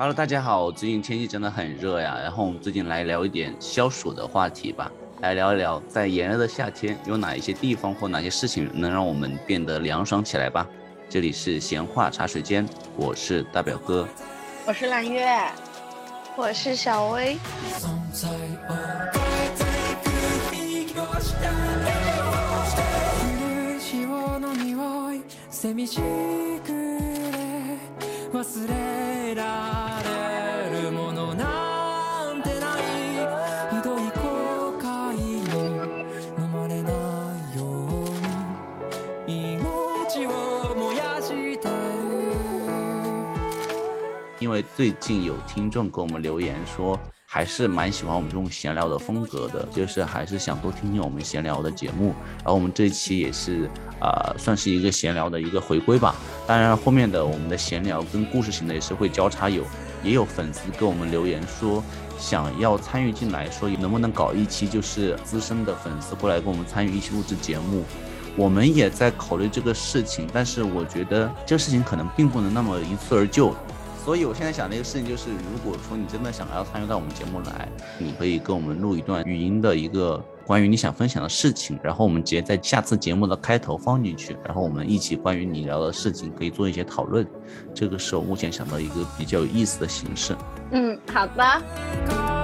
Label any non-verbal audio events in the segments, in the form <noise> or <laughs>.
Hello，大家好，最近天气真的很热呀，然后我们最近来聊一点消暑的话题吧，来聊一聊在炎热的夏天有哪一些地方或哪些事情能让我们变得凉爽起来吧。这里是闲话茶水间，我是大表哥，我是蓝月，我是小薇。最近有听众给我们留言说，还是蛮喜欢我们这种闲聊的风格的，就是还是想多听听我们闲聊的节目。然后我们这一期也是，呃，算是一个闲聊的一个回归吧。当然，后面的我们的闲聊跟故事型的也是会交叉有，也有粉丝给我们留言说，想要参与进来，说能不能搞一期就是资深的粉丝过来跟我们参与一起录制节目。我们也在考虑这个事情，但是我觉得这个事情可能并不能那么一蹴而就。所以，我现在想的一个事情就是，如果说你真的想要参与到我们节目来，你可以跟我们录一段语音的一个关于你想分享的事情，然后我们直接在下次节目的开头放进去，然后我们一起关于你聊的事情可以做一些讨论。这个是我目前想到一个比较有意思的形式。嗯，好的。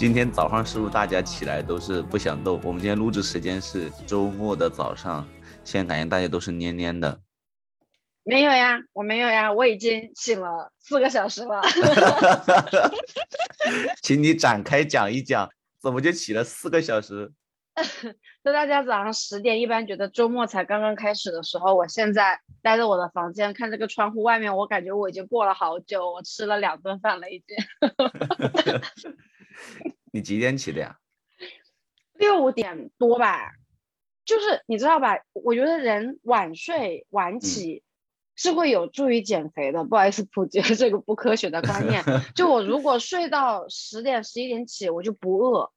今天早上是不是大家起来都是不想动？我们今天录制时间是周末的早上，现在感觉大家都是蔫蔫的。没有呀，我没有呀，我已经醒了四个小时了。<laughs> 请你展开讲一讲，怎么就起了四个小时？<laughs> 就大家早上十点一般觉得周末才刚刚开始的时候，我现在待在我的房间看这个窗户外面，我感觉我已经过了好久，我吃了两顿饭了已经。<laughs> 你几点起的呀？<laughs> 六点多吧，就是你知道吧？我觉得人晚睡晚起是会有助于减肥的。不好意思，普及了这个不科学的观念。<laughs> 就我如果睡到十点十一点起，我就不饿，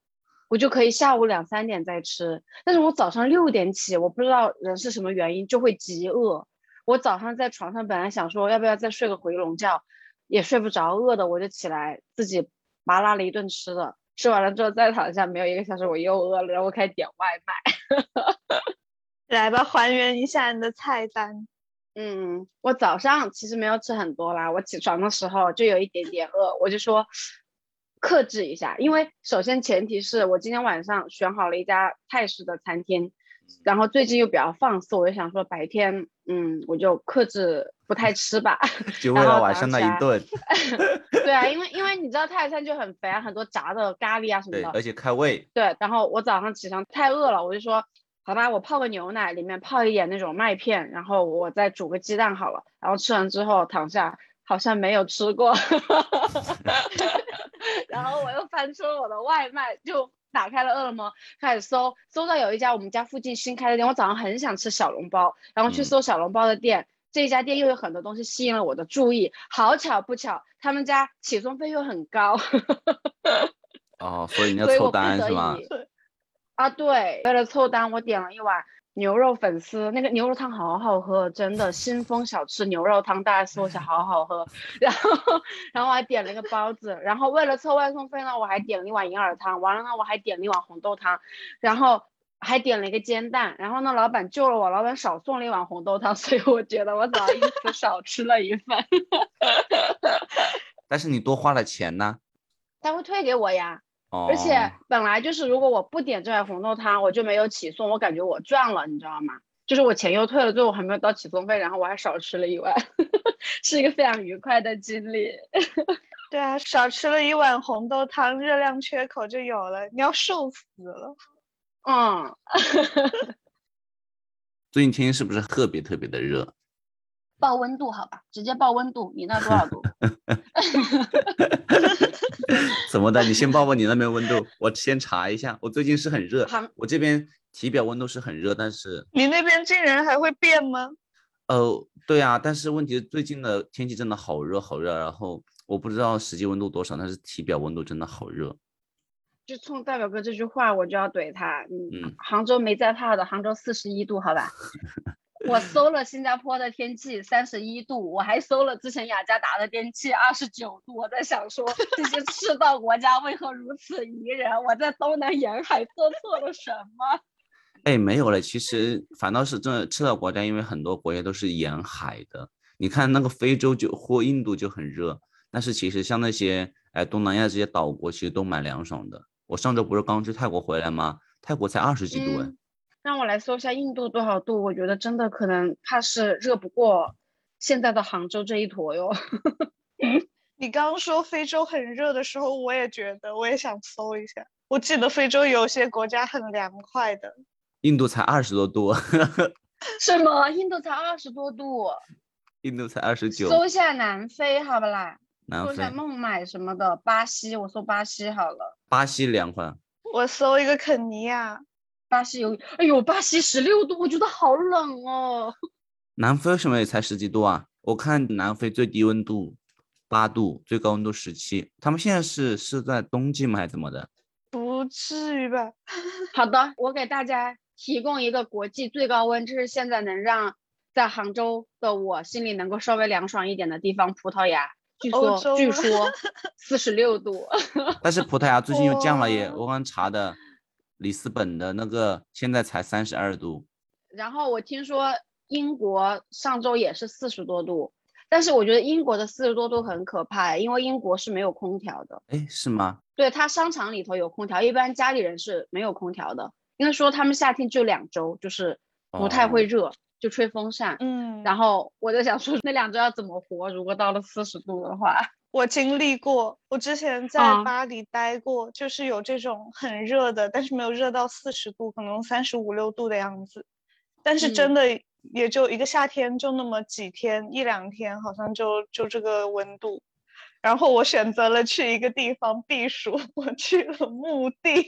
我就可以下午两三点再吃。但是我早上六点起，我不知道人是什么原因就会极饿。我早上在床上本来想说要不要再睡个回笼觉，也睡不着，饿的我就起来自己。麻辣了一顿吃的，吃完了之后再躺下，没有一个小时我又饿了，然后我开始点外卖。<laughs> 来吧，还原一下你的菜单。嗯，我早上其实没有吃很多啦，我起床的时候就有一点点饿，我就说克制一下，因为首先前提是我今天晚上选好了一家泰式的餐厅。然后最近又比较放肆，我就想说白天，嗯，我就克制不太吃吧，<laughs> 就为了晚上那一顿。<laughs> 对啊，因为因为你知道泰餐就很肥啊，很多炸的咖喱啊什么的，而且开胃。对，然后我早上起床太饿了，我就说，好吧，我泡个牛奶，里面泡一点那种麦片，然后我再煮个鸡蛋好了。然后吃完之后躺下，好像没有吃过，<laughs> 然后我又翻出了我的外卖，就。打开了饿了么，开始搜，搜到有一家我们家附近新开的店，我早上很想吃小笼包，然后去搜小笼包的店，这家店又有很多东西吸引了我的注意，好巧不巧，他们家起送费又很高，<laughs> 哦，所以你要凑单是吗？啊，对，为了凑单，我点了一碗。牛肉粉丝那个牛肉汤好好喝，真的新丰小吃牛肉汤，大家搜一下，好好喝。然后，<laughs> 然后我还点了一个包子，然后为了凑外送费呢，我还点了一碗银耳汤。完了呢，我还点了一碗红豆汤，然后还点了一个煎蛋。然后呢，老板救了我，老板少送了一碗红豆汤，<laughs> 所以我觉得我早上因此少吃了一份。<laughs> 但是你多花了钱呢？他会退给我呀。而且本来就是，如果我不点这碗红豆汤，我就没有起送，我感觉我赚了，你知道吗？就是我钱又退了，最后还没有到起送费，然后我还少吃了一碗，<laughs> 是一个非常愉快的经历。对啊，少吃了一碗红豆汤，热量缺口就有了，你要瘦死了。嗯。<laughs> 最近天气是不是特别特别的热？报温度好吧，直接报温度。你那多少度？<laughs> 怎么的？你先报报你那边温度，我先查一下。我最近是很热，我这边体表温度是很热，但是你那边竟然还会变吗？呃，对啊，但是问题最近的天气真的好热好热，然后我不知道实际温度多少，但是体表温度真的好热。就冲大表哥这句话，我就要怼他。嗯，嗯杭州没在怕的，杭州四十一度，好吧。<laughs> 我搜了新加坡的天气三十一度，我还搜了之前雅加达的天气二十九度。我在想说，这些赤道国家为何如此宜人？我在东南沿海做错了什么？哎，没有了。其实反倒是这赤道国家，因为很多国家都是沿海的。你看那个非洲就或印度就很热，但是其实像那些哎东南亚这些岛国，其实都蛮凉爽的。我上周不是刚去泰国回来吗？泰国才二十几度哎。嗯让我来搜一下印度多少度？我觉得真的可能怕是热不过现在的杭州这一坨哟。<laughs> 你刚刚说非洲很热的时候，我也觉得，我也想搜一下。我记得非洲有些国家很凉快的，印度才二十多度，<laughs> 是吗？印度才二十多度，印度才二十九，搜一下南非好不啦？南非搜下、孟买什么的，巴西，我搜巴西好了。巴西凉快。我搜一个肯尼亚，巴西有，哎呦，巴西十六度，我觉得好冷哦。南非为什么也才十几度啊？我看南非最低温度八度，最高温度十七。他们现在是是在冬季吗？还是怎么的？不至于吧？<laughs> 好的，我给大家提供一个国际最高温，这是现在能让在杭州的我心里能够稍微凉爽一点的地方——葡萄牙。据说，据说 <laughs> 四十六度。<laughs> 但是葡萄牙最近又降了耶，我刚查的，里斯本的那个现在才三十二度。然后我听说英国上周也是四十多度，但是我觉得英国的四十多度很可怕，因为英国是没有空调的。哎，是吗？对，它商场里头有空调，一般家里人是没有空调的。应该说他们夏天就两周，就是不太会哦热，就吹风扇。嗯，然后我就想说，那两周要怎么活？如果到了四十度的话，我经历过，我之前在啊巴黎待过，就是有这种很热的，但是没有热到四十度，可能三十五六度的样子。但是真嗯的也就一个夏天，就那么几天，一两天，好像就就这个温度。然后我选择了去一个地方避暑，<laughs> 我去了墓地。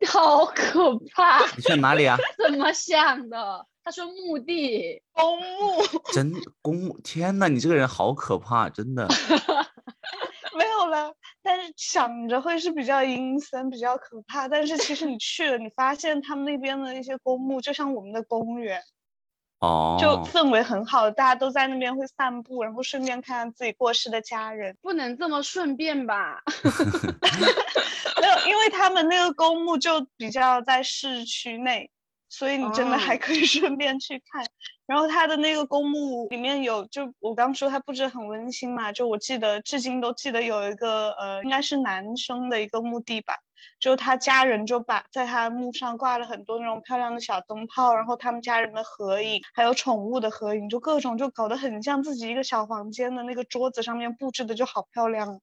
<laughs> 好可怕！你去哪里啊？<laughs> 怎么想的？他说墓地，公墓真公墓，天呐，你这个人好可怕，真的。<laughs> 没有了，但是想着会是比较阴森、比较可怕，但是其实你去了，你发现他们那边的一些公墓就像我们的公园，哦，就氛围很好，大家都在那边会散步，然后顺便看看自己过世的家人。不能这么顺便吧？<laughs> 没有，因为他们那个公墓就比较在市区内，所以你真的还哦可以顺便去看。然后他的那个公墓里面有，就我刚说他布置很温馨嘛，就我记得至今都记得有一个呃，应该是男生的一个墓地吧，就他家人就把在他墓上挂了很多那种漂亮的小灯泡，然后他们家人的合影，还有宠物的合影，就各种就搞得很像自己一个小房间的那个桌子上面布置的就好漂亮。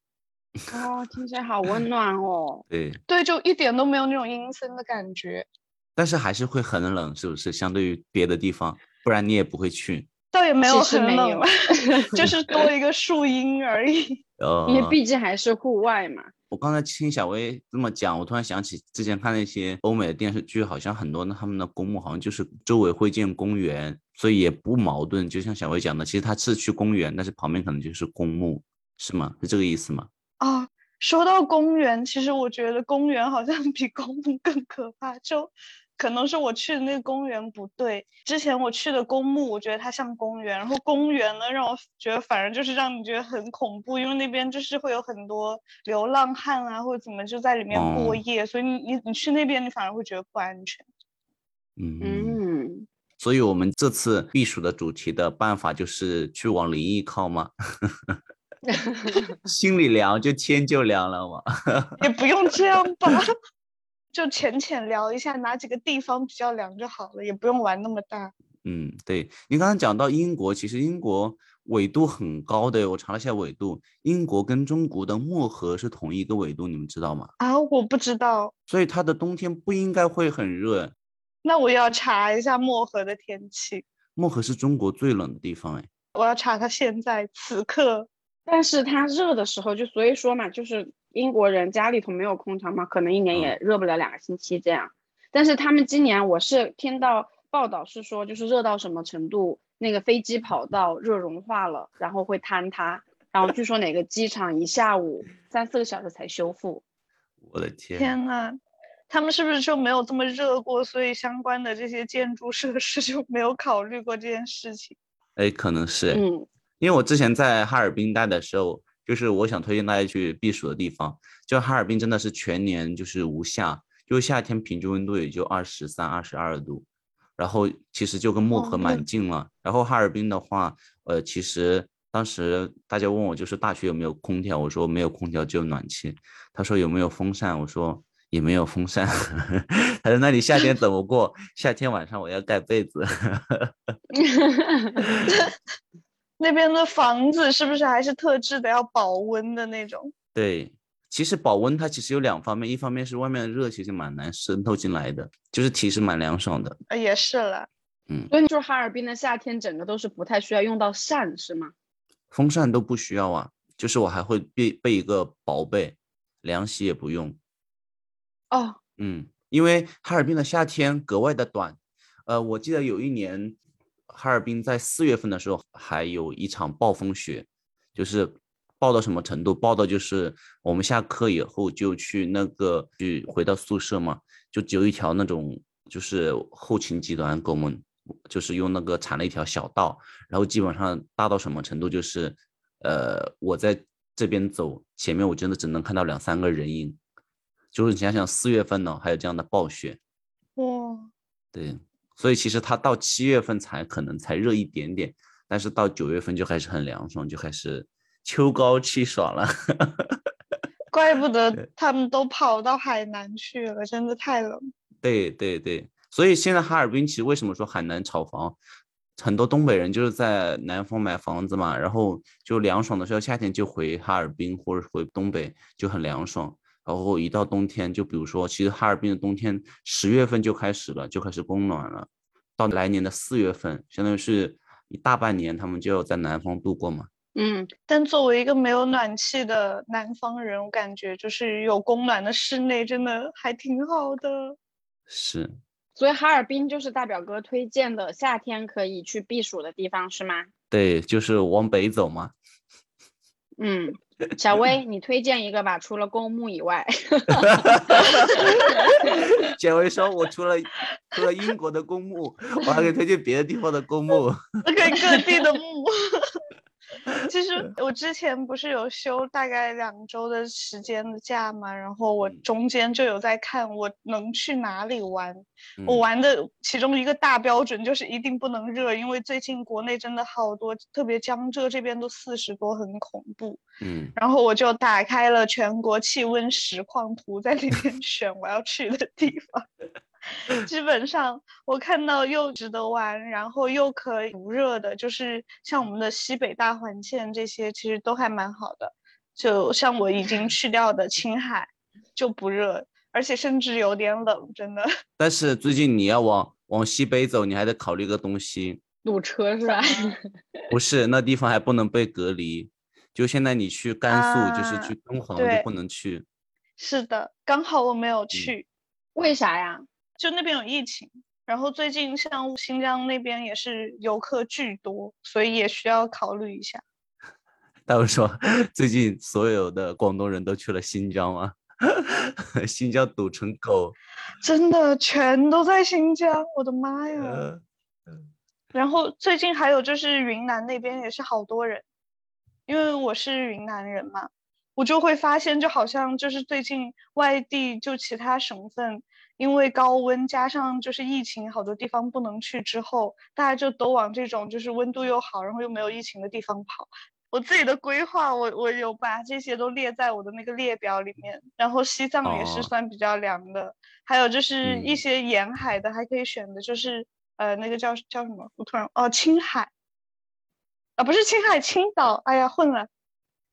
哦，听起来好温暖哦。<laughs> 对，对，就一点都没有那种阴森的感觉，但是还是会很冷，是不是？相对于别的地方，不然你也不会去。倒也没有很冷，<laughs> 就是多一个树荫而已。<laughs> 呃，因为毕竟还是户外嘛。我刚才听小薇这么讲，我突然想起之前看那些欧美的电视剧，好像很多的他们的公墓好像就是周围会建公园，所以也不矛盾。就像小薇讲的，其实他是去公园，但是旁边可能就是公墓，是吗？是这个意思吗？啊，说到公园，其实我觉得公园好像比公墓更可怕，就可能是我去的那个公园不对。之前我去的公墓，我觉得它像公园，然后公园呢，让我觉得反而就是让你觉得很恐怖，因为那边就是会有很多流浪汉啊，或者怎么就在里面过哦夜，所以你你你去那边，你反而会觉得不安全。嗯，嗯，所以我们这次避暑的主题的办法就是去往灵异靠吗？<laughs> 心里凉就天就凉了嘛。<laughs> 也不用这样吧，就浅浅聊一下哪几个地方比较凉就好了，也不用玩那么大。嗯，对你刚刚讲到英国，其实英国纬度很高的，我查了一下纬度，英国跟中国的漠河是同一个纬度，你们知道吗？啊，我不知道，所以它的冬天不应该会很热。那我要查一下漠河的天气，漠河是中国最冷的地方，哎，我要查它现在此刻。但是它热的时候，就所以说嘛，就是英国人家里头没有空调嘛，可能一年也热不了两个星期这样。但是他们今年我是听到报道是说，就是热到什么程度，那个飞机跑道热融化了，然后会坍塌，然后据说哪个机场一下午三四个小时才修复。我的天，天呐，他们是不是就没有这么热过？所以相关的这些建筑设施就没有考虑过这件事情。哎，可能是，嗯，因为我之前在哈尔滨待的时候，就是我想推荐大家去避暑的地方，就哈尔滨真的是全年就是无夏，就夏天平均温度也就二十三、二十二度，然后其实就跟漠河哦蛮近了。然后哈尔滨的话，呃，其实当时大家问我就是大学有没有空调，我说没有空调，只有暖气。他说有没有风扇，我说也没有风扇。<laughs> 他说那你夏天怎么过？<laughs> 夏天晚上我要盖被子。<laughs> 那边的房子是不是还是特制的，要保温的那种？对，其实保温它其实有两方面，一方面是外面的热其实蛮难渗透进来的，就是体是蛮凉爽的。呃，也是了。所以就是哈尔滨的夏天整个都是不太需要用到扇，是吗？风扇都不需要啊，就是我还会备备一个薄被，凉席也不用。哦，嗯，因为哈尔滨的夏天格外的短。呃，我记得有一年，哈尔滨在四月份的时候还有一场暴风雪，就是暴到什么程度？暴到就是我们下课以后就去那个去回到宿舍嘛，就只有一条那种就是后勤集团给我们就是用那个铲了一条小道，然后基本上大到什么程度？就是呃我在这边走，前面我真的只能看到两三个人影。就是你想想四月份呢，还有这样的暴雪，哇，对，所以其实它到七月份才可能才热一点点，但是到九月份就开始很凉爽，就开始秋高气爽了。<laughs> 怪不得他们都跑到海南去了，真的太冷。对对对，所以现在哈尔滨其实为什么说海南炒房，很多东北人就是在南方买房子嘛，然后就凉爽的时候，夏天就回哈尔滨或者回东北就很凉爽。然后一到冬天，就比如说，其实哈尔滨的冬天十月份就开始了，就开始供暖了，到来年的四月份，相当于是一大半年，他们就要在南方度过嘛。嗯，但作为一个没有暖气的南方人，我感觉就是有供暖的室内真的还挺好的。是，所以哈尔滨就是大表哥推荐的夏天可以去避暑的地方，是吗？对，就是往北走嘛。嗯，小薇，你推荐一个吧，除了公墓以外。<laughs> 小薇说：“我除了除了英国的公墓，我还可以推荐别的地方的公墓。<laughs> 给各地的墓。其实我之前不是有休大概两周的时间的假嘛，然后我嗯中间就有在看我能去哪里玩。我嗯玩的其中一个大标准就是一定不能热，因为最近国内真的好多，特别江浙这边都四十多，很恐怖。嗯，然后我就打开了全国气温实况图，在里面选我要去的地方。基本上我看到又值得玩，然后又可以不热的，就是像我们的西北大环线这些，其实都还蛮好的。就像我已经去掉的青海，就不热，而且甚至有点冷，真的。但是最近你要往往西北走，你还得考虑个东西，堵车是吧？<laughs> 不是那地方还不能被隔离。就现在你去甘肃，就是啊去敦煌就不能去。是的，刚好我没有去。为啥呀？就那边有疫情，然后最近像新疆那边也是游客巨多，所以也需要考虑一下。<laughs> 他们说最近所有的广东人都去了新疆吗？<laughs> 新疆堵成狗。<laughs> 真的全都在新疆，我的妈呀！呃，然后最近还有就是云南那边也是好多人，因为我是云南人嘛，我就会发现就好像就是最近外地就其他省份。因为高温加上就是疫情，好多地方不能去之后，大家就都往这种就是温度又好，然后又没有疫情的地方跑。我自己的规划，我我有把这些都列在我的那个列表里面。然后西藏也是哦算比较凉的，还有就是一嗯些沿海的还可以选的，就是呃那个叫叫什么？我突然哦青海，啊不是青海，青岛，哎呀混了。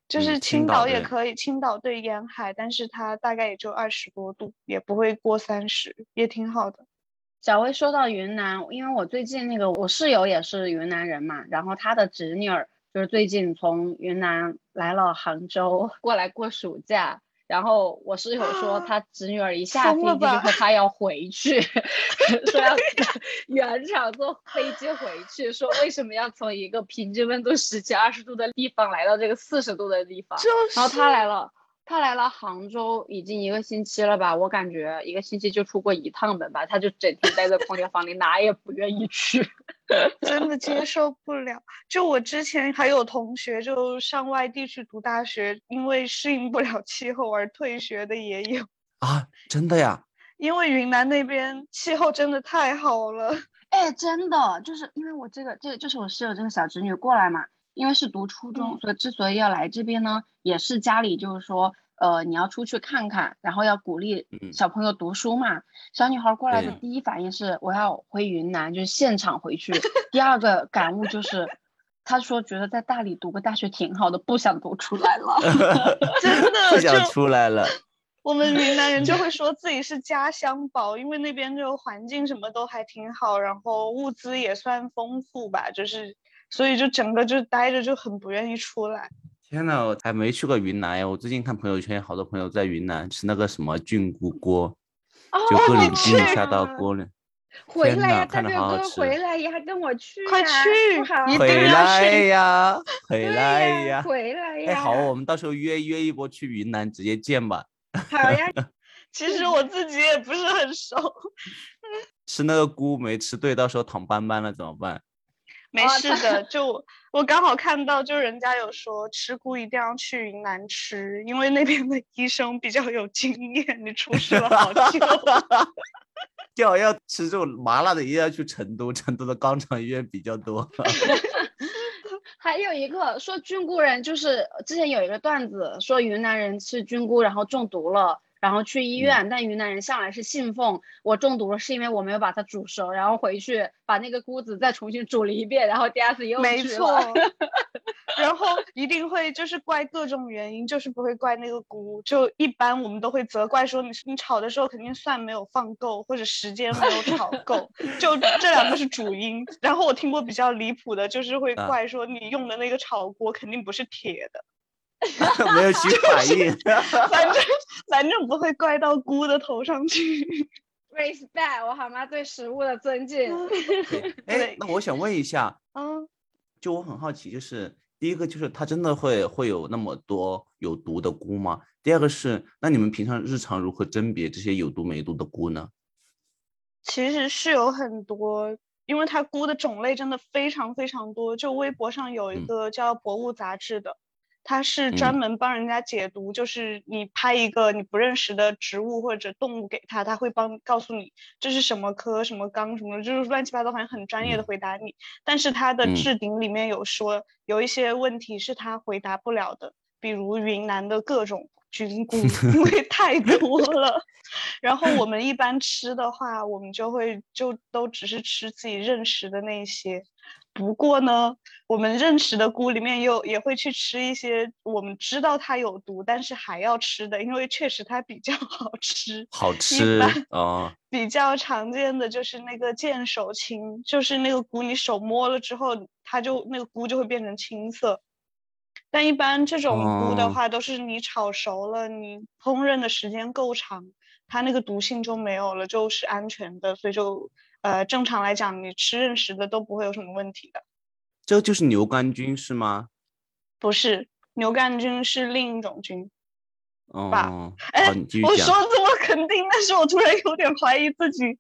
就嗯是青青岛也可以，青岛对沿海，但是它大概也就二十多度，也不会过三十，也挺好的。小薇说到云南，因为我最近那个我室友也是云南人嘛，然后他的侄女儿就是最近从云南来了杭州过来过暑假，然后我室友说他侄女儿一下飞机之疯了吧后他要回去，<laughs> 说要原厂坐飞机回去，说为什么要从一个平均温度十几二十度的地方来到这个四十度的地方？就是，然后他来了，他来了杭州已经一个星期了吧？我感觉一个星期就出过一趟门吧，他就整天待在空调房里，哪也不愿意去。<laughs> 真的接受不了。就我之前还有同学就上外地去读大学，因为适应不了气候而退学的也有啊，真的呀？<laughs> 因为云南那边气候真的太好了。哎，真的，就是因为我这个这个就是我室友这个小侄女过来嘛。因为是读初中，所以之所以要来这边呢，也是家里就是说，呃，你要出去看看，然后要鼓励小朋友读书嘛。小女孩过来的第一反应是我要回云南，就是现场回去。第二个感悟就是，她说觉得在大理读个大学挺好的，不想读出来了。<laughs> 真的不想出来了。我们云南人就会说自己是家乡宝，因为那边就环境什么都还挺好，然后物资也算丰富吧，就是。所以就整个就待着就很不愿意出来。天呐，我还没去过云南呀！我最近看朋友圈，好多朋友在云南吃那个什么菌菇锅，就各种菌下到锅里。回来呀，大表哥，回来呀，跟我去，快去，回来呀，回来呀，回来呀！哎，好，我们到时候约约一波去云南，直接见吧。好呀。<laughs> 其实我自己也不是很熟。吃那个菇没吃对，到时候躺斑斑了怎么办？没事的，就我刚好看到，就人家有说吃菇一定要去云南吃，因为那边的医生比较有经验。你出事了好久，<laughs> 最好要吃这种麻辣的，一定要去成都，成都的肛肠医院比较多。<laughs> 还有一个说菌菇人，就是之前有一个段子说云南人吃菌菇然后中毒了。然后去医院，但云南人向来是信奉我中毒了，是因为我没有把它煮熟，然后回去把那个菇子再重新煮了一遍，然后第二次又没错，<laughs> 然后一定会就是怪各种原因，就是不会怪那个菇，就一般我们都会责怪说你你炒的时候肯定蒜没有放够，或者时间没有炒够，<laughs> 就这两个是主因。然后我听过比较离谱的，就是会怪说你用的那个炒锅肯定不是铁的。<laughs> 没有起反应，反正 <laughs> 反正不会怪到菇的头上去。Respect，我好吗？对食物的尊敬。哎，那我想问一下，嗯，就我很好奇，就是第一个就是它真的会会有那么多有毒的菇吗？第二个是，那你们平常日常如何甄别这些有毒没毒的菇呢？其实是有很多，因为它菇的种类真的非常非常多。就微博上有一个叫《博物杂志》的。他是专门帮人家解读，就是你拍一个你不认识的植物或者动物给他，他会帮告诉你这是什么科、什么纲什么，就是乱七八糟，反正很专业的回答你。但是他的置顶里面有说，有一些问题是他回答不了的，比如云南的各种菌菇，因为太多了。<laughs> 然后我们一般吃的话，我们就会就都只是吃自己认识的那些。不过呢，我们认识的菇里面又也会去吃一些我们知道它有毒，但是还要吃的，因为确实它比较 <laughs> 好吃。好吃啊！比较常见的就是那个见手青，就是那个菇，你手摸了之后，它就那个菇就会变成青色。但一般这种菇的话，都是你炒熟了，你烹饪的时间够长，它那个毒性就没有了，就是安全的，所以就。呃，正常来讲，你吃认识的都不会有什么问题的。这就是牛肝菌是吗？不是，牛肝菌是另一种菌。哦，哎，我说这么肯定，但是我突然有点怀疑自己。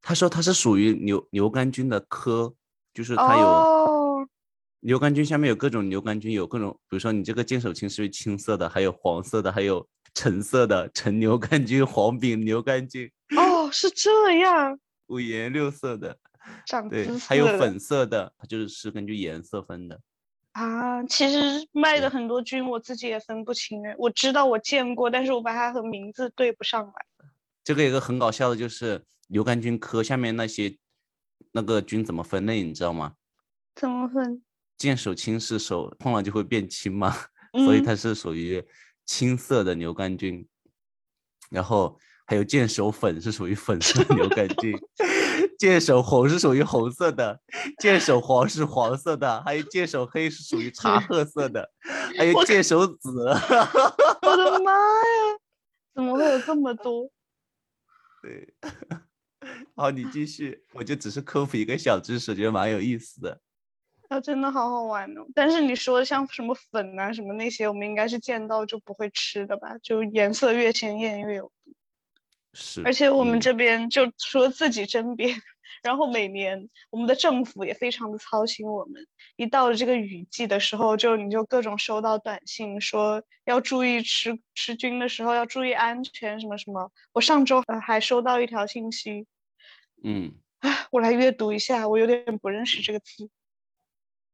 他说他是属于牛牛肝菌的科，就是它有牛肝菌下面有各种牛肝菌，有各种，比如说你这个剑手青是青色的，还有黄色的，还有橙色的橙牛肝菌、黄柄牛肝菌。哦，是这样。五颜六色的，对，还有粉色的，它就是是根据颜色分的啊。其实卖的很多菌，我自己也分不清哎。我知道我见过，但是我把它和名字对不上来。这个有个很搞笑的，就是牛肝菌科下面那些那个菌怎么分类，你知道吗？怎么分？见手青是手碰了就会变青嘛，<laughs> 所以它是属于青色的牛肝菌，然后。还有见手粉是属于粉色的牛肝菌，见手红是属于红色的，见手黄是黄色的，还有见手黑是属于茶褐色的，还有见手紫。<laughs> 我的妈呀，怎么会有这么多？<laughs> 对，好，你继续，我就只是科普一个小知识，觉得蛮有意思的。啊，真的好好玩哦！但是你说像什么粉啊什么那些，我们应该是见到就不会吃的吧？就颜色越鲜艳越有毒。是，而且我们嗯这边就除了自己甄别，<laughs> 然后每年我们的政府也非常的操心我们。一到了这个雨季的时候，就你就各种收到短信说要注意吃吃菌的时候要注意安全什么什么。我上周呃还收到一条信息，嗯唉，我来阅读一下，我有点不认识这个字。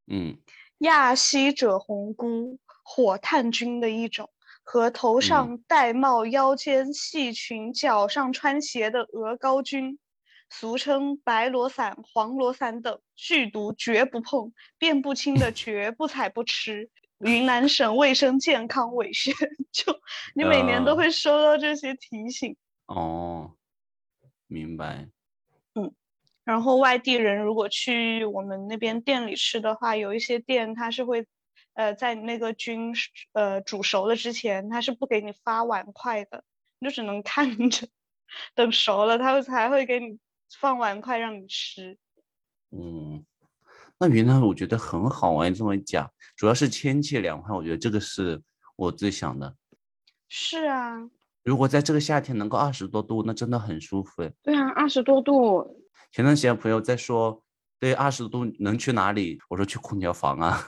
嗯亚希者红菇，火炭菌的一种，和头上戴帽、腰间系裙、脚上穿鞋的鹅膏菌，俗称白罗伞、黄罗伞等，剧毒绝不碰，辨不清的绝不采不吃。云南省卫生健康委宣，就你每年都呃会收到这些提醒。哦，明白。然后外地人如果去我们那边店里吃的话，有一些店它是会，呃，在那个菌呃煮熟了之前，它是不给你发碗筷的，你就只能 <laughs> 看着，等熟了，它会才会给你放碗筷让你吃。嗯，那云南我觉得很好玩，这么一讲，主要是天气凉快，我觉得这个是我最想的。是啊，如果在这个夏天能够二十多度，那真的很舒服诶。对啊，二十多度，前段时间朋友在说，对，二十度能去哪里？我说去空调房啊，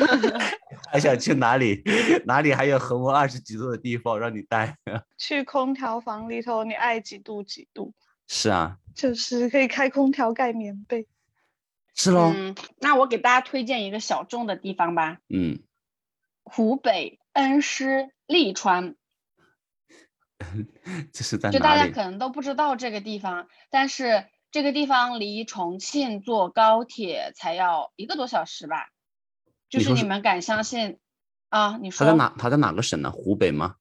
<laughs> 还想去哪里？哪里还有恒温二十几度的地方让你待？<laughs> 去空调房里头，你爱几度几度，是啊，就是可以开空调盖棉被。是喽，嗯，那我给大家推荐一个小众的地方吧，嗯，湖北恩施利川，<laughs> 这是在就大家？可能都不知道这个地方，但是这个地方离重庆坐高铁才要一个多小时吧。就是你们敢相信啊？你说他在哪？他在哪个省呢？湖北吗？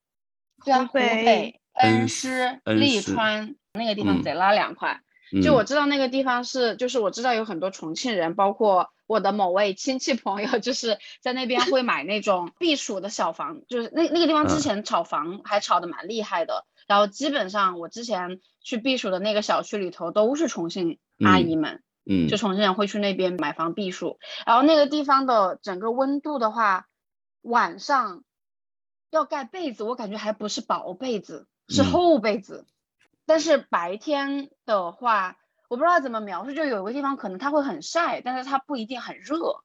对啊，湖湖北北恩恩施利川那个地方嗯贼拉凉快。嗯、就我知道那个地方是，就是我知道有很多重庆人，包括我的某位亲戚朋友，<laughs> 就是在那边会买那种避暑的小房，就是那那个地方之嗯前炒房还炒的蛮厉害的。然后基本上我之前去避暑的那个小区里头都是重庆阿嗯姨们，嗯，就重庆人会去那边买房避暑。然后那个地方的整个温度的话，晚上要盖被子，我感觉还不是薄被子，是嗯厚被子。但是白天的话，我不知道怎么描述，就有个地方可能它会很晒，但是它不一定很热，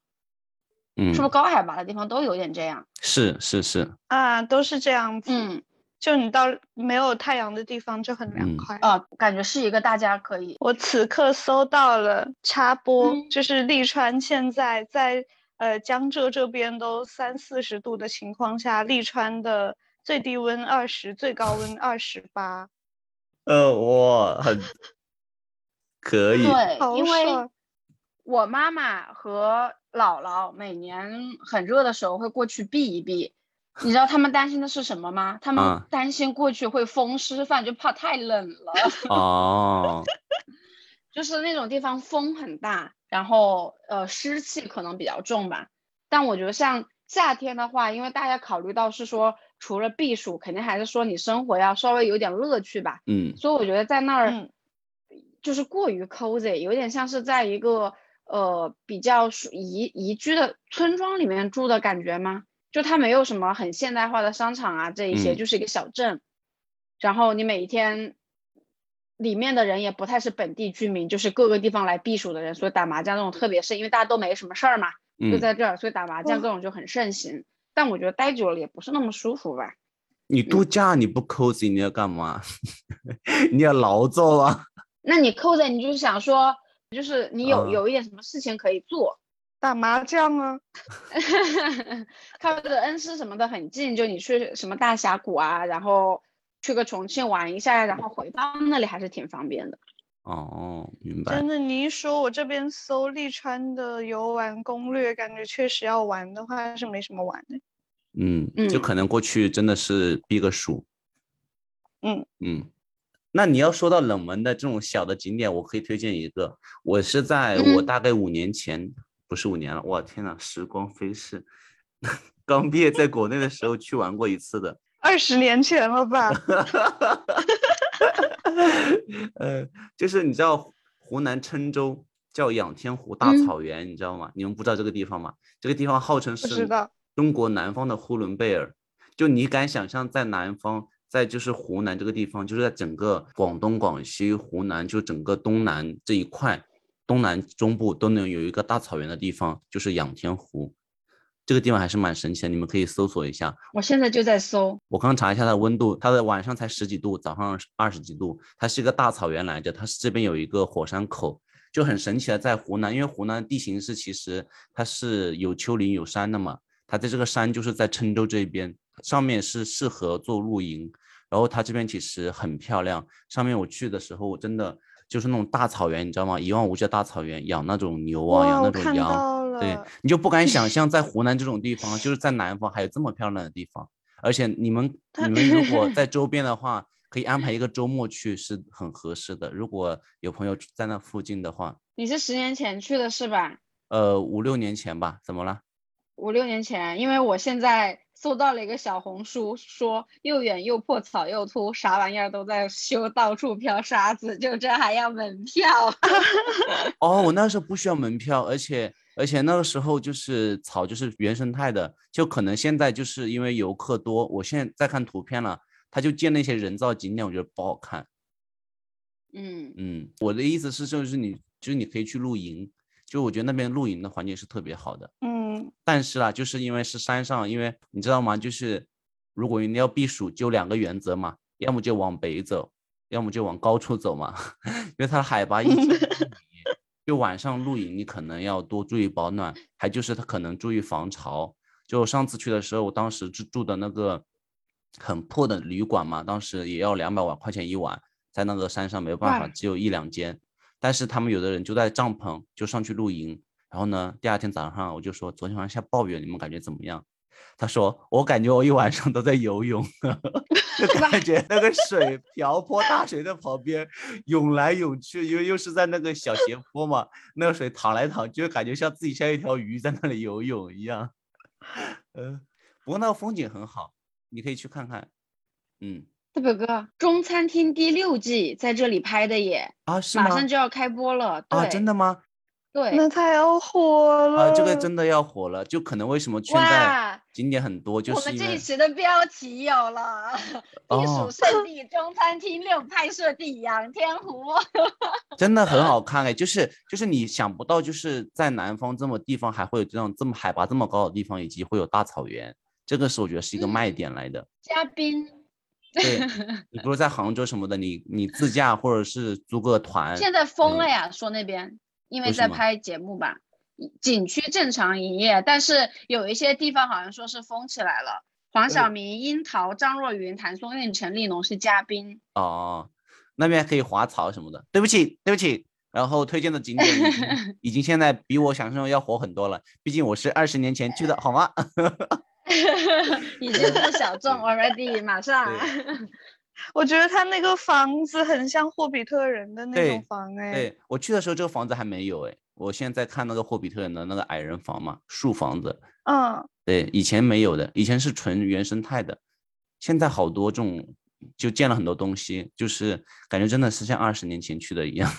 嗯，是不是高海拔的地方都有点这样？是是是，啊，都是这样子。嗯，就你到没有太阳的地方就很凉嗯快。啊，感觉是一个大家可以，我此刻搜到了插播，嗯就是利川现在在呃江浙这边都三四十度的情况下，利川的最低温二十，最高温二十八，<laughs> 呃，我很可以，对，因为。我妈妈和姥姥每年很热的时候会过去避一避。<laughs> 你知道他们担心的是什么吗？他们啊担心过去会风湿犯，就怕太冷了。<laughs> 哦，就是那种地方风很大，然后呃湿气可能比较重吧。但我觉得像夏天的话，因为大家考虑到是说除了避暑，肯定还是说你生活要稍微有点乐趣吧。嗯所以我觉得在那儿嗯就是过于 cozy，有点像是在一个呃比较属宜宜居的村庄里面住的感觉吗？就它没有什么很现代化的商场啊，这一些、嗯就是一个小镇。然后你每一天里面的人也不太是本地居民，就是各个地方来避暑的人，所以打麻将那种特别是因为大家都没什么事儿嘛，就嗯，在这儿，所以打麻将哇这种就很盛行。但我觉得待久了也不是那么舒服吧。你度假你不 cozy 你要干嘛？<laughs> 你要劳作啊？那你 cozy 你就是想说，就是你有、啊有一点什么事情可以做，打麻将啊，<laughs> 靠着恩施什么的很近，就你去什么大峡谷啊，然后去个重庆玩一下，然后回到那里还是挺方便的。哦，明白真。的，你一说，我这边搜利川的游玩攻略，感觉确实要玩的话是没什么玩的。嗯，就嗯可能过去真的是避个暑。嗯嗯，那你要说到冷门的这种小的景点，我可以推荐一个。我是在我嗯大概五年前，不是五年了，哇天呐，时光飞逝。<laughs> 刚毕业在国内的时候去玩过一次的，<laughs> 二十年前了吧？<laughs> 呃，就是你知道湖南郴州叫仰天湖大嗯草原，你知道吗？你们不知道这个地方吗？这个地方号称是中国南方的呼伦贝尔。就你敢想象，在南方，在就是湖南这个地方，就是在整个广东、广西、湖南，就整个东南这一块，东南中部都能有一个大草原的地方，就是仰天湖。这个地方还是蛮神奇的，你们可以搜索一下。我现在就在搜，我刚查一下它的温度，它的晚上才十几度，早上二十几度。它是一个大草原来着，它是这边有一个火山口，就很神奇的在湖南，因为湖南地形是其实它是有丘陵有山的嘛，它在这个山就是在郴州这边，上面是适合做露营，然后它这边其实很漂亮，上面我去的时候真的就是那种大草原，你知道吗？一望无际的大草原，养那种牛啊，养那种羊。到对，你就不敢想 <laughs> 象，在湖南这种地方，就是在南方还有这么漂亮的地方。而且你们你们如果 <laughs> 在周边的话，可以安排一个周末去，是很合适的。如果有朋友在那附近的话，你是十年前去的是吧？呃，五六年前吧，怎么了？五六年前，因为我现在搜到了一个小红书，说又远又破草又秃，啥玩意儿都在修，到处飘沙子，就这还要门票。<laughs> <laughs> 哦，我那时候不需要门票，而且而且那个时候就是草就是原生态的，就可能现在就是因为游客多，我现在在看图片了，他就建那些人造景点，我觉得不好看。嗯，嗯，我的意思是，就是你就是你可以去露营，就我觉得那边露营的环境是特别好的。嗯，但是啦，就是因为是山上，因为你知道吗？就是如果你要避暑，就两个原则嘛，要么就往北走，要么就往高处走嘛，<laughs> 因为它的海拔一千多 <laughs> 米，就晚上露营你可能要多注意保暖，还就是它可能注意防潮。就上次去的时候，我当时住住的那个很破的旅馆嘛，当时也要两百万块钱一晚，在那个山上没有办法，只有一两间。但是他们有的人就在帐篷就上去露营，然后呢，第二天早上我就说昨天晚上下暴雨，你们感觉怎么样？他说我感觉我一晚上都在游泳，<laughs> 就感觉那个水瓢泼大水在旁边涌来涌去，因为又是在那个小斜坡嘛，那个水淌来淌去，就感觉像自己像一条鱼在那里游泳一样。<laughs> 呃，不过那个风景很好，你可以去看看。嗯，大表哥，《中餐厅》第六季在这里拍的耶，啊，是吗？马上就要开播了。对，啊，真的吗？对，那太要火了。啊，这个真的要火了，就可能为什么现在，景点很多，就是我们这一期的标题有了，避暑哦胜地中餐厅六拍摄地仰天湖。<laughs> 真的很好看哎，就是就是你想不到，就是在南方这么地方还会有这种这么海拔这么高的地方，以及会有大草原，这个是我觉得是一个卖点来的。嘉宾对，<laughs> 你不是在杭州什么的，你你自驾或者是租个团，现在封了嗯呀，说那边因为在拍节目吧，景区正常营业，但是有一些地方好像说是封起来了。黄晓明、樱桃、张若昀、谭松韵、陈立农是嘉宾。哦，那边可以滑草什么的。对不起，对不起。然后推荐的景点已经 <laughs> 已经现在比我想象中要火很多了，毕竟我是二十年前去的，好吗？<laughs> <laughs> 已经不小众 <laughs> already，马上。<laughs> 我觉得他那个房子很像霍比特人的那种房哎。对我去的时候，这个房子还没有哎。我现在在看那个霍比特人的那个矮人房嘛，树房子。嗯，对，以前没有的，以前是纯原生态的，现在好多这种就建了很多东西，就是感觉真的是像二十年前去的一样。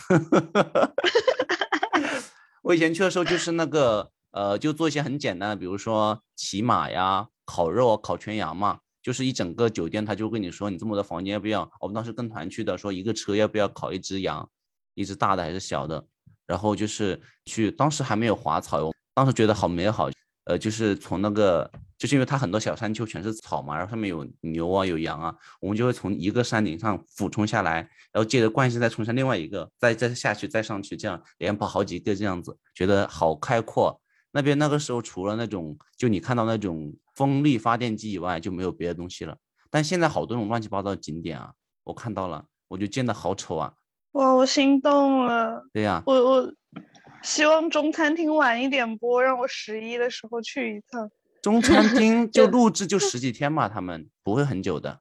我以前去的时候就是那个呃，就做一些很简单的，比如说骑马呀、烤肉、烤全羊嘛，就是一整个酒店他就跟你说，你这么多房间要不要？我们当时跟团去的，说一个车要不要烤一只羊，一只大的还是小的？然后就是去，当时还没有滑草哟，当时觉得好美好。呃，就是从那个，就是因为它很多小山丘全是草嘛，然后上面有牛啊，有羊啊，我们就会从一个山顶上俯冲下来，然后借着惯性再冲上另外一个，再再下去，再上去，这样连跑好几个这样子，觉得好开阔。那边那个时候除了那种，就你看到那种风力发电机以外，就没有别的东西了。但现在好多种乱七八糟的景点啊，我看到了，我就建的好丑啊。哇，我心动了。对呀、我我希望中餐厅晚一点播，让我十一的时候去一趟。中餐厅 <laughs> 就录制就十几天嘛，他们不会很久的。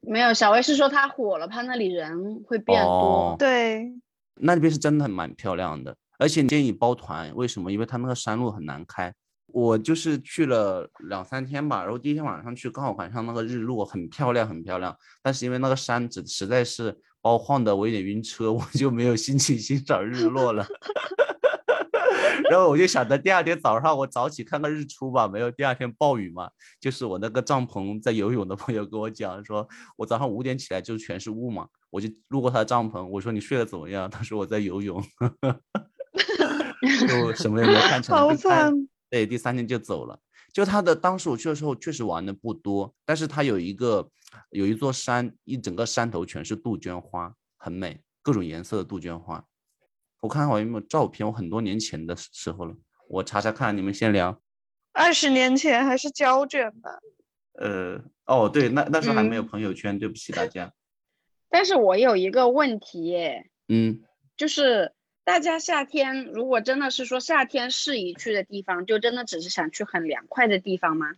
没有，小薇是说他火了，怕那里人会变多。哦对，那边是真的蛮漂亮的，而且建议包团，为什么？因为它那个山路很难开。我就是去了两三天吧，然后第一天晚上去，刚好赶上那个日落，很漂亮，很漂亮。但是因为那个山只实在是把我晃的我有点晕车，<laughs> 我就没有心情欣赏日落了。<laughs> 然后我就想着第二天早上我早起看个日出吧，没有第二天暴雨嘛。就是我那个帐篷在游泳的朋友跟我讲说，我早上五点起来就全是雾嘛，我就路过他的帐篷，我说你睡得怎么样？他说我在游泳，<laughs> 就什么也没看成。好惨。对，第三天就走了。就他的当时我去的时候确实玩的不多，但是他有一个有一座山，一整个山头全是杜鹃花，很美，各种颜色的杜鹃花。我看看我有没有照片，我很多年前的时候了，我查查看。你们先聊。二十年前还是胶卷吧？呃，哦，对，那那时候还没有朋友圈，对不起大家。<laughs> 但是我有一个问题，嗯，就是大家夏天如果真的是说夏天适宜去的地方，就真的只是想去很凉快的地方吗？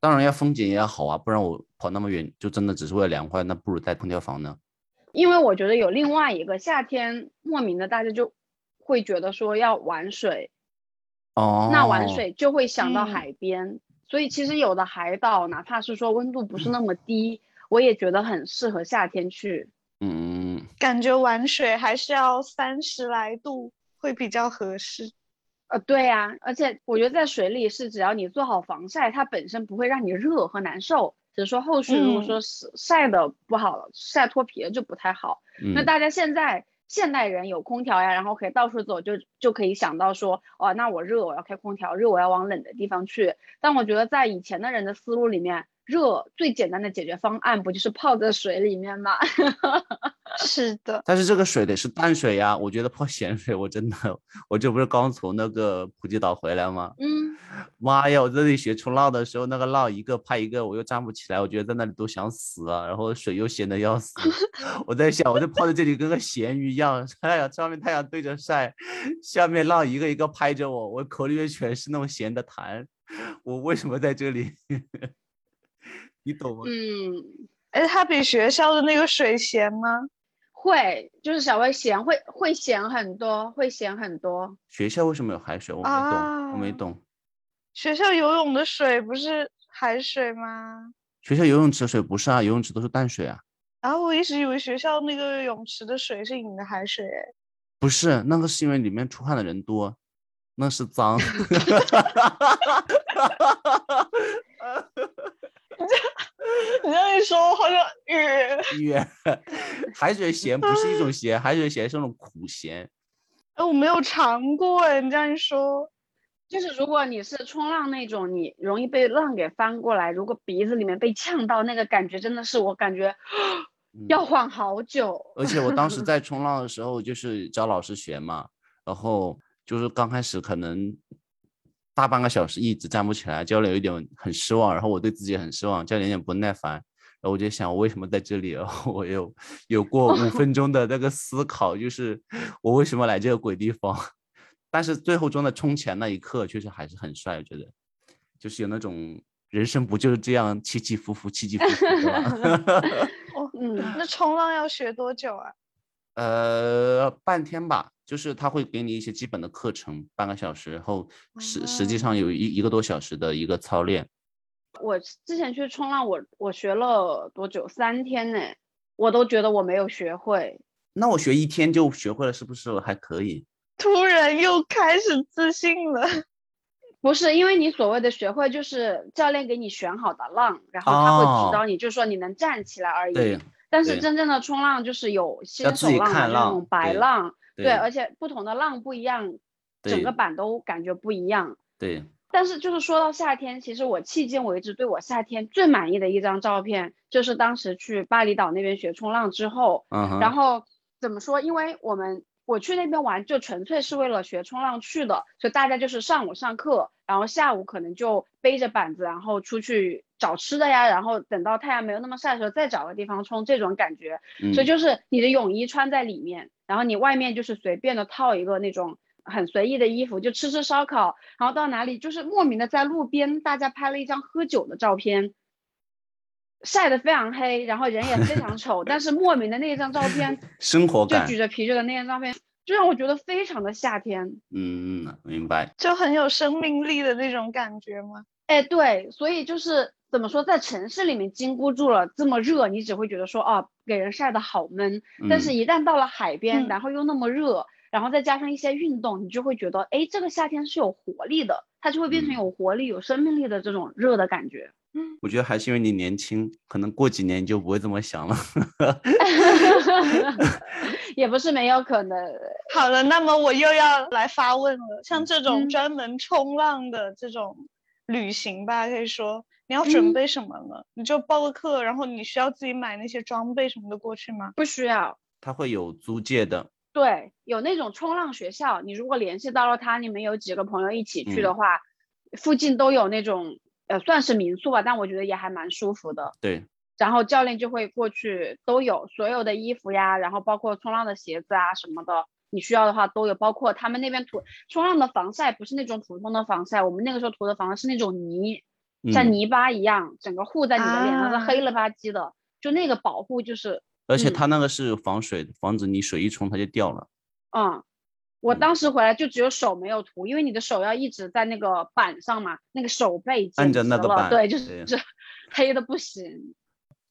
当然要风景也要好啊，不然我跑那么远就真的只是为了凉快，那不如带空调房呢。因为我觉得有另外一个夏天，莫名的大家就会觉得说要玩水，哦，那玩水就会想到海边，所以其实有的海岛，哪怕是说温度不是那么低，我也觉得很适合夏天去。嗯，感觉玩水还是要三十来度会比较合适。呃，对呀，而且我觉得在水里是只要你做好防晒，它本身不会让你热和难受。只是说后续如果说晒晒的不好了，晒脱皮了就不太好。那大家现在现代人有空调呀，然后可以到处走，就就可以想到说，哦，那我热我要开空调，热我要往冷的地方去。但我觉得在以前的人的思路里面。热最简单的解决方案不就是泡在水里面吗？<laughs> 是的，但是这个水得是淡水呀。我觉得泡咸水，我真的，我这不是刚从那个普吉岛回来吗？嗯，妈呀，我在那里学冲浪的时候，那个浪一个拍一个，我又站不起来，我觉得在那里都想死啊。然后水又咸的要死，<laughs> 我在想，我就泡在这里跟个咸鱼一样，哎呀，上面太阳对着晒，下面浪一个一个拍着我，我口里面全是那种咸的痰，我为什么在这里？<laughs> 你懂吗？嗯，哎，它比学校的那个水咸吗？会，就是稍微咸，会会咸很多，会咸很多。学校为什么有海水？我没懂，我没懂。学校游泳的水不是海水吗？学校游泳池的水不是啊，游泳池都是淡水啊。然后我一直以为学校那个泳池的水是饮的海水，哎，不是，那个是因为里面出汗的人多，那是脏。你这样一说，我好像晕晕。<laughs> 海水咸不是一种咸，海水咸是那种苦咸。哎，我没有尝过哎。你这样一说，就是如果你是冲浪那种，你容易被浪给翻过来，如果鼻子里面被呛到，那个感觉真的是我感觉 <sniffs> 要缓好久。而且我当时 <laughs> 在冲浪的时候，就是找老师学嘛，然后就是刚开始可能。大半个小时一直站不起来，教练有一点很失望，然后我对自己很失望，教练有点不耐烦，然后我就想我为什么在这里？然后我有有过五分钟的那个思考，就是我为什么来这个鬼地方？但是最后中的冲前那一刻确实还是很帅，我觉得就是有那种人生不就是这样起起伏伏，起起伏伏的。<laughs> 嗯，那冲浪要学多久啊？呃，半天吧。就是他会给你一些基本的课程，半个小时，然后实实际上有一一个多小时的一个操练。我之前去冲浪，我我学了多久？三天呢，我都觉得我没有学会。那我学一天就学会了，是不是还可以？突然又开始自信了。<laughs> 不是，因为你所谓的学会，就是教练给你选好的浪，然后他会指导你，就是说你能站起来而已。对。但是真正的冲浪就是有新手浪，就是那种白浪。对，而且不同的浪不一样，整个板都感觉不一样。对。但是就是说到夏天，其实我迄今为止对我夏天最满意的一张照片，就是当时去巴厘岛那边学冲浪之后。嗯然后怎么说？因为我们我去那边玩，就纯粹是为了学冲浪去的，所以大家就是上午上课，然后下午可能就背着板子，然后出去找吃的呀，然后等到太阳没有那么晒的时候，再找个地方冲，这种感觉。所以就是你的泳衣穿在里面。然后你外面就是随便的套一个那种很随意的衣服，就吃吃烧烤，然后到哪里就是莫名的在路边，大家拍了一张喝酒的照片，晒得非常黑，然后人也非常丑，但是莫名的那张照片，<laughs> 生活感，就举着啤酒的那张照片，就让我觉得非常的夏天。嗯，明白，就很有生命力的那种感觉吗？哎，对，所以就是怎么说，在城市里面经过住了这么热，你只会觉得说，啊，给人晒得好闷。但是，一旦到了海边，然后又那么热，然然后再加上一些运动，你就会觉得，哎，这个夏天是有活力的，它就会变成嗯有活力、有生命力的这种热的感觉。嗯我觉得还是因为你年轻，可能过几年你就不会这么想了。<laughs> <laughs> 也不是没有可能。好了，那么我又要来发问了。像这种嗯专门冲浪的这种旅行吧，可以说你要准嗯备什么呢？你就报个课，然后你需要自己买那些装备什么的过去吗？不需要。他会有租借的，对，有那种冲浪学校，你如果联系到了他，你们有几个朋友一起去的嗯话，附近都有那种呃算是民宿吧，但我觉得也还蛮舒服的。对，然后教练就会过去，都有所有的衣服呀，然后包括冲浪的鞋子啊什么的，你需要的话都有。包括他们那边涂冲浪的防晒不是那种普通的防晒，我们那个时候涂的防晒是那种泥，像嗯泥巴一样，整个糊在你的脸上，是啊黑了吧唧的，就那个保护就是嗯而且它那个是防水的，防止你水一冲它就掉了。嗯，我嗯当时回来就只有手没有涂，因为你的手要一直在那个板上嘛，那个手背按着那个板对，就是 <laughs> 黑的不行。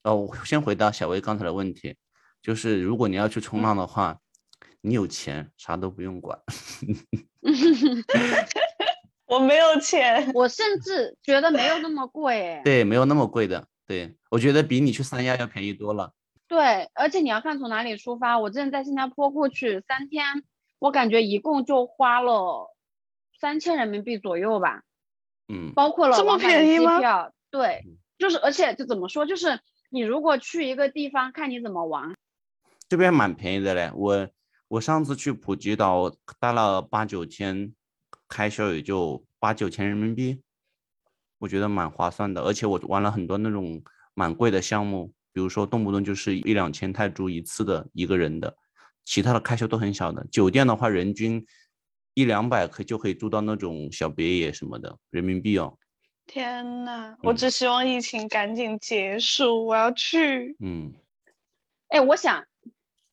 哦，我先回答小薇刚才的问题，就是如果你要去冲浪的话，你有钱啥都不用管。<laughs> 我没有钱。我甚至觉得没有那么贵，哎，对，没有那么贵的。对，我觉得比你去三亚要便宜多了。对，而且你要看从哪里出发。我之前在新加坡过去三天，我感觉一共就花了三千人民币左右吧，嗯，包括了这么往返的便宜吗机票。对嗯，就是而且就怎么说，就是你如果去一个地方，看你怎么玩。这边蛮便宜的嘞。我我上次去普吉岛待了八九天，开销也就八九千人民币，我觉得蛮划算的。而且我玩了很多那种蛮贵的项目，比如说动不动就是一两千泰铢一次的一个人的，其他的开销都很小的。酒店的话，人均一两百可以就可以住到那种小别野什么的，人民币哦。天呐，我嗯只希望疫情赶紧结束，我要去。嗯哎，我想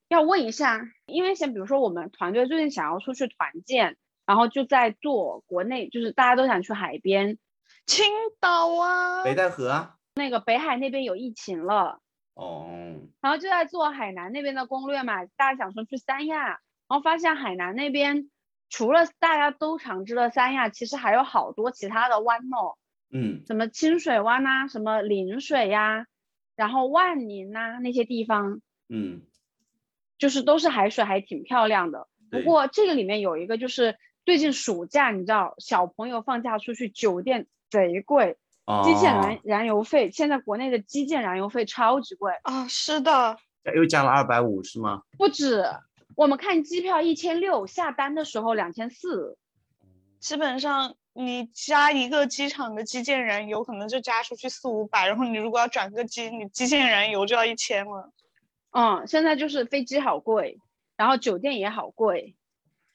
要问一下，因为像比如说我们团队最近想要出去团建，然后就在做国内，就是大家都想去海边，青岛啊，北戴河啊。那个北海那边有疫情了，哦，然后就在做海南那边的攻略嘛，大家想说去三亚，然后发现海南那边除了大家都常知的三亚，其实还有好多其他的湾哦，嗯。什么清水湾呐、什么陵水呀、然后万宁呐、那些地方，嗯，就是都是海水，还挺漂亮的。不过这个里面有一个就是最近暑假，你知道小朋友放假出去，酒店贼贵，机建燃哦，燃油费，现在国内的机建燃油费超级贵，啊，是的，又加了二百五是吗？不止。我们看机票一千六，下单的时候两千四。基本上你加一个机场的基建燃油，可能就加出去四五百，然后你如果要转个机，你基建燃油就要一千了。嗯，现在就是飞机好贵，然后酒店也好贵，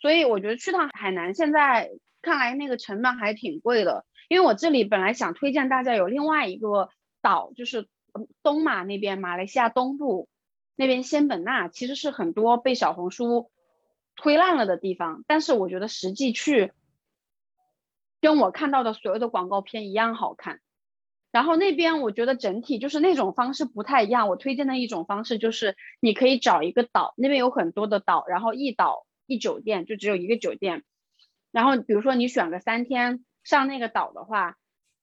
所以我觉得去趟海南现在看来那个成本还挺贵的。因为我这里本来想推荐大家有另外一个岛，就是东马那边，马来西亚东部那边仙本那，其实是很多被小红书推烂了的地方，但是我觉得实际去跟我看到的所有的广告片一样好看。然后那边我觉得整体就是那种方式不太一样。我推荐的一种方式就是你可以找一个岛，那边有很多的岛，然后一岛一酒店，就只有一个酒店。然后比如说你选个三天上那个岛的话，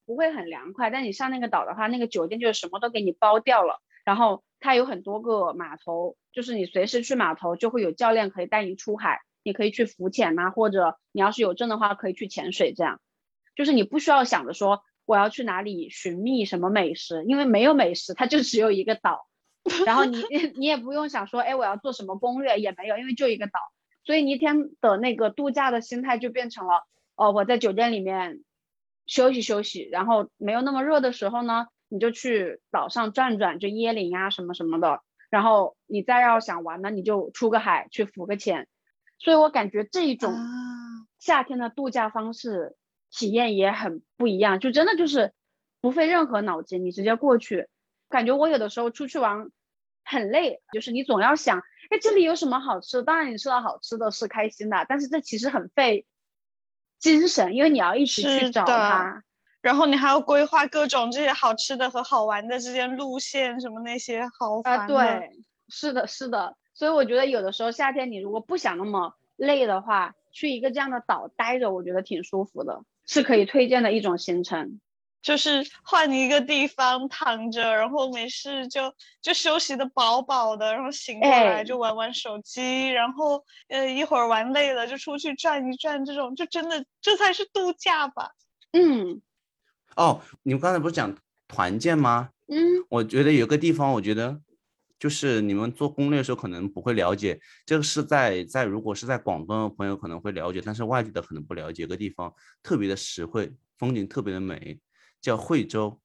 不会很凉快，但你上那个岛的话，那个酒店就是什么都给你包掉了。然后它有很多个码头，就是你随时去码头就会有教练可以带你出海，你可以去浮潜呐、或者你要是有证的话可以去潜水，这样就是你不需要想着说我要去哪里寻觅什么美食，因为没有美食，它就只有一个岛。然后你 <laughs> 你也不用想说，哎，我要做什么攻略也没有，因为就一个岛，所以你一天的那个度假的心态就变成了，哦，我在酒店里面休息休息，然后没有那么热的时候呢，你就去岛上转转，就椰林啊、什么什么的。然后你再要想玩呢，你就出个海去浮个潜。所以我感觉这一种啊夏天的度假方式体验也很不一样，就真的就是不费任何脑筋，你直接过去。感觉我有的时候出去玩很累，就是你总要想，哎，这里有什么好吃的？当然你吃到好吃的是开心的，但是这其实很费精神，因为你要一直去找它。然后你还要规划各种这些好吃的和好玩的之间路线什么那些，好啊，烦的。对，是的，是的，所以我觉得有的时候夏天你如果不想那么累的话，去一个这样的岛待着，我觉得挺舒服的，是可以推荐的一种行程。就是换一个地方躺着，然后没事就就休息的饱饱的，然后醒过来就玩玩手机，然后呃一会儿玩累了就出去转一转，这种就真的这才是度假吧。嗯，哦，你们刚才不是讲团建吗？嗯，我觉得有个地方，我觉得就是你们做攻略的时候可能不会了解，这个是在在如果是在广东的朋友可能会了解，但是外地的可能不了解。有个地方特别的实惠，风景特别的美。叫惠州，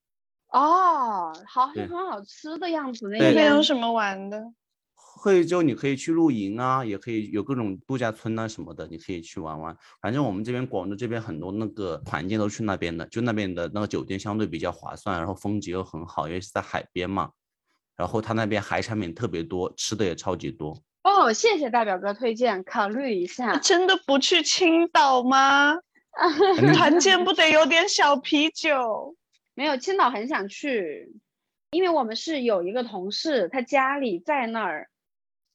哦，好像很好吃的样子。那边有什么玩的？惠州你可以去露营啊，也可以有各种度假村啊什么的，你可以去玩玩。反正我们这边广州这边很多那个团建都去那边的，就那边的那个酒店相对比较划算，然后风景又很好，因为是在海边嘛。然后他那边海产品特别多，吃的也超级多。哦，谢谢大表哥推荐，考虑一下。真的不去青岛吗？<laughs> 团建不得有点小啤酒？没有，青岛很想去，因为我们是有一个同事，他家里在那儿，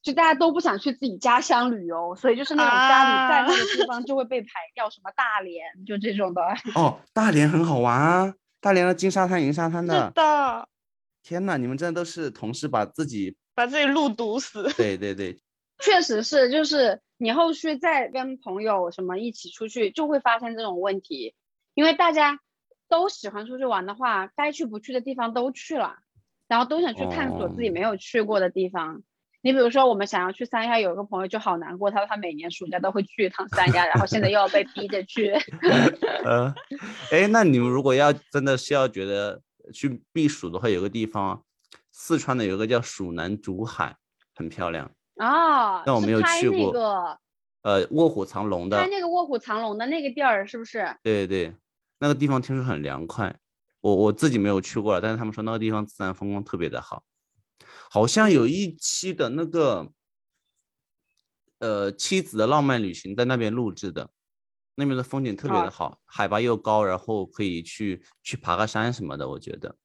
就大家都不想去自己家乡旅游，所以就是那种家里在那个地方就会被排掉，什么大连就这种的。<laughs> 哦，大连很好玩啊，大连的金沙滩、银沙滩的。是的。天呐，你们真的都是同事把自己把自己路堵死。对对对，确实是，就是。你后续再跟朋友什么一起出去，就会发现这种问题，因为大家都喜欢出去玩的话，该去不去的地方都去了，然后都想去探索自己没有去过的地方。你比如说，我们想要去三亚，有一个朋友就好难过，他说他每年暑假都会去一趟三亚，然后现在又要被逼着去。<laughs> 呃，哎，那你们如果要真的是要觉得去避暑的话，有个地方，四川的有个叫蜀南竹海，很漂亮。啊，但我没有去过。那个，呃，卧虎藏龙的。拍那个卧虎藏龙的那个地儿是不是？对对对，那个地方听说很凉快。我我自己没有去过，但是他们说那个地方自然风光特别的好。好像有一期的那个，呃，妻子的浪漫旅行在那边录制的，那边的风景特别的好，海拔又高，然后可以去去爬个山什么的，我觉得。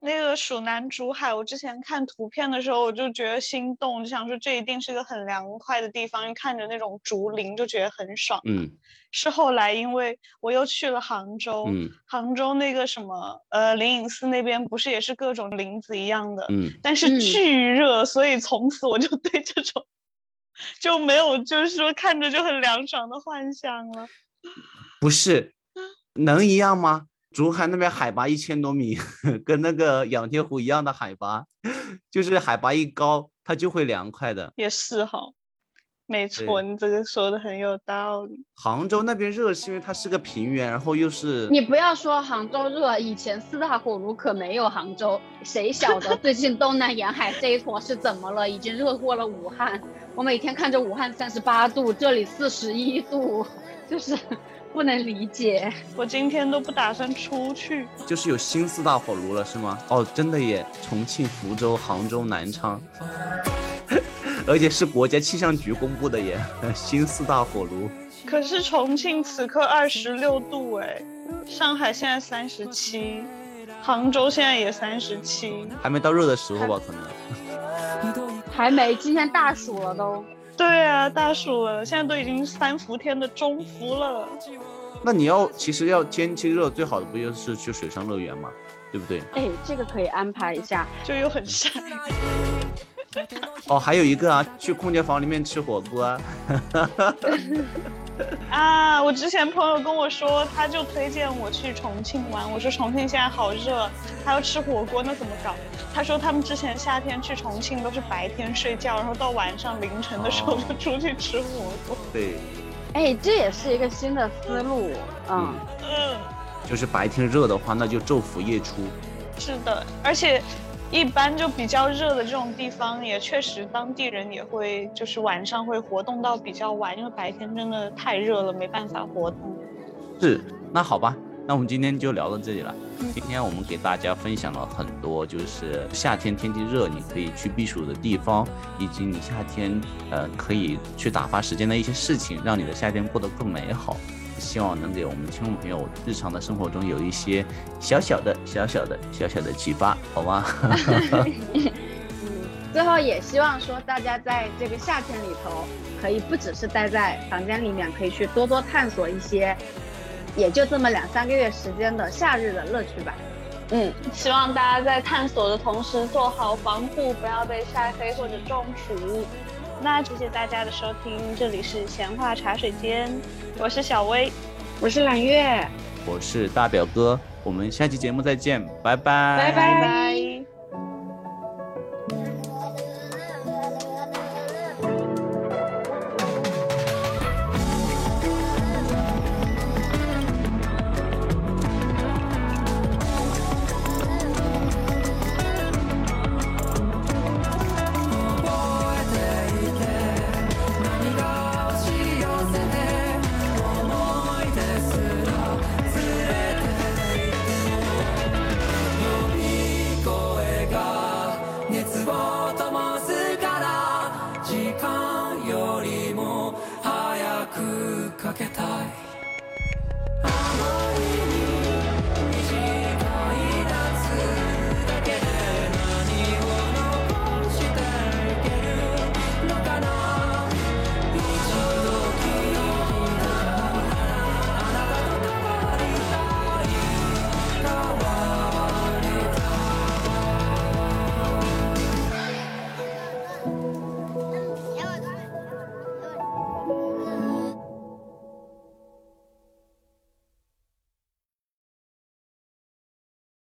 那个蜀南竹海，我之前看图片的时候，我就觉得心动，就想说这一定是个很凉快的地方，看着那种竹林就觉得很爽。嗯，是后来因为我又去了杭州，嗯，杭州那个什么呃灵隐寺那边不是也是各种林子一样的，嗯，但是巨热，所以从此我就对这种就没有就是说看着就很凉爽的幻想了。不是，能一样吗？竹海那边海拔一千多米，<laughs> 跟那个仰天湖一样的海拔，<laughs> 就是海拔一高，它就会凉快的。也是哈，没错，你这个说的很有道理。杭州那边热是因为它是个平原，然后又是……你不要说杭州热，以前四大火炉可没有杭州，谁晓得最近东南沿海这一坨是怎么了？已经热过了武汉，我每天看着武汉三十八度，这里四十一度，<laughs> 就是。不能理解，我今天都不打算出去，就是有新四大火炉了，是吗？哦，真的耶！重庆、福州、杭州、南昌，<laughs> 而且是国家气象局公布的耶，<laughs> 新四大火炉。可是重庆此刻二十六度哎，上海现在三十七，杭州现在也三十七，还没到热的时候吧？可能 <laughs> 还没，今天大暑了都。对啊，大暑了，现在都已经三伏天的中伏了。那你要其实要天气热，最好的不就是去水上乐园吗？对不对？哎，这个可以安排一下，就又很晒。哦，还有一个啊，去空间房里面吃火锅。啊！<laughs> <laughs> 我之前朋友跟我说，他就推荐我去重庆玩。我说重庆现在好热，还要吃火锅，那怎么搞？他说他们之前夏天去重庆都是白天睡觉，然后到晚上凌晨的时候就出去吃火锅。对，哎，这也是一个新的思路。嗯嗯，就是白天热的话，那就昼伏夜出。是的，而且。一般就比较热的这种地方，也确实当地人也会就是晚上会活动到比较晚，因为白天真的太热了，没办法活动。是，那好吧，那我们今天就聊到这里了。今天我们给大家分享了很多，就是夏天天气热你可以去避暑的地方，以及你夏天呃可以去打发时间的一些事情，让你的夏天过得更美好。希望能给我们听众朋友日常的生活中有一些小小的、小小的、小小的启发，好吗？<laughs> 最后也希望说大家在这个夏天里头，可以不只是待在房间里面，可以去多多探索一些，也就这么两三个月时间的夏日的乐趣吧。嗯，希望大家在探索的同时做好防护，不要被晒黑或者中暑。那谢谢大家的收听，这里是闲话茶水间，我是小薇，我是揽月，我是大表哥，我们下期节目再见，拜拜，拜拜。